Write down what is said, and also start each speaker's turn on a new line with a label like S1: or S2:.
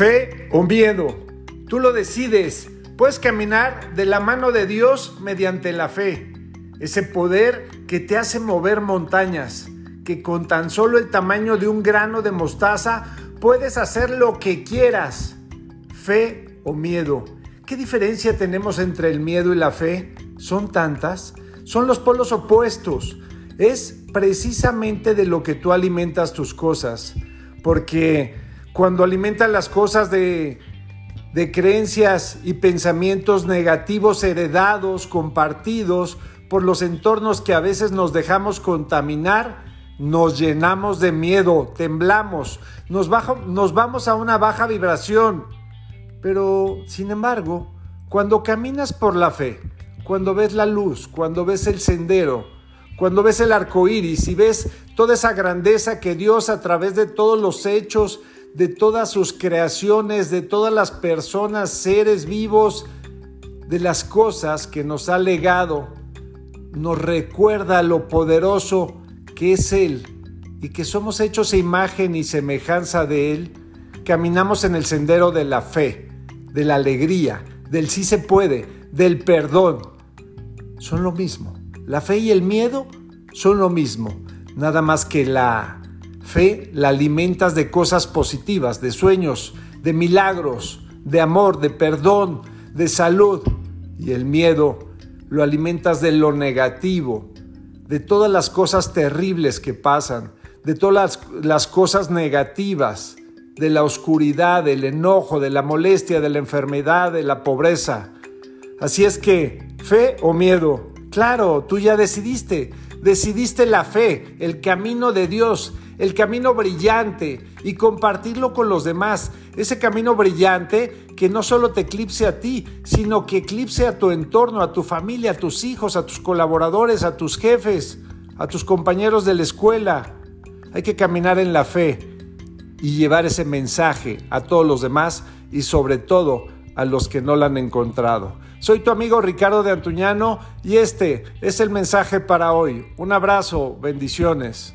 S1: Fe o miedo, tú lo decides. Puedes caminar de la mano de Dios mediante la fe, ese poder que te hace mover montañas, que con tan solo el tamaño de un grano de mostaza puedes hacer lo que quieras. Fe o miedo. ¿Qué diferencia tenemos entre el miedo y la fe? Son tantas. Son los polos opuestos. Es precisamente de lo que tú alimentas tus cosas. Porque cuando alimentas las cosas de, de creencias y pensamientos negativos heredados, compartidos por los entornos que a veces nos dejamos contaminar, nos llenamos de miedo, temblamos, nos, nos vamos a una baja vibración. Pero, sin embargo, cuando caminas por la fe, cuando ves la luz, cuando ves el sendero, cuando ves el arco iris y ves toda esa grandeza que Dios a través de todos los hechos, de todas sus creaciones, de todas las personas, seres vivos, de las cosas que nos ha legado, nos recuerda lo poderoso que es Él y que somos hechos a imagen y semejanza de Él, caminamos en el sendero de la fe, de la alegría, del sí se puede, del perdón. Son lo mismo. La fe y el miedo son lo mismo. Nada más que la fe la alimentas de cosas positivas, de sueños, de milagros, de amor, de perdón, de salud. Y el miedo lo alimentas de lo negativo, de todas las cosas terribles que pasan, de todas las, cosas negativas, de la oscuridad, del enojo, de la molestia, de la enfermedad, de la pobreza. Así es que, fe o miedo, claro, tú ya decidiste, decidiste la fe, el camino de Dios, el camino brillante y compartirlo con los demás. Ese camino brillante que no solo te eclipse a ti, sino que eclipse a tu entorno, a tu familia, a tus hijos, a tus colaboradores, a tus jefes, a tus compañeros de la escuela. Hay que caminar en la fe y llevar ese mensaje a todos los demás y sobre todo a los que no la han encontrado. Soy tu amigo Ricardo de Antuñano y este es el mensaje para hoy. Un abrazo, bendiciones.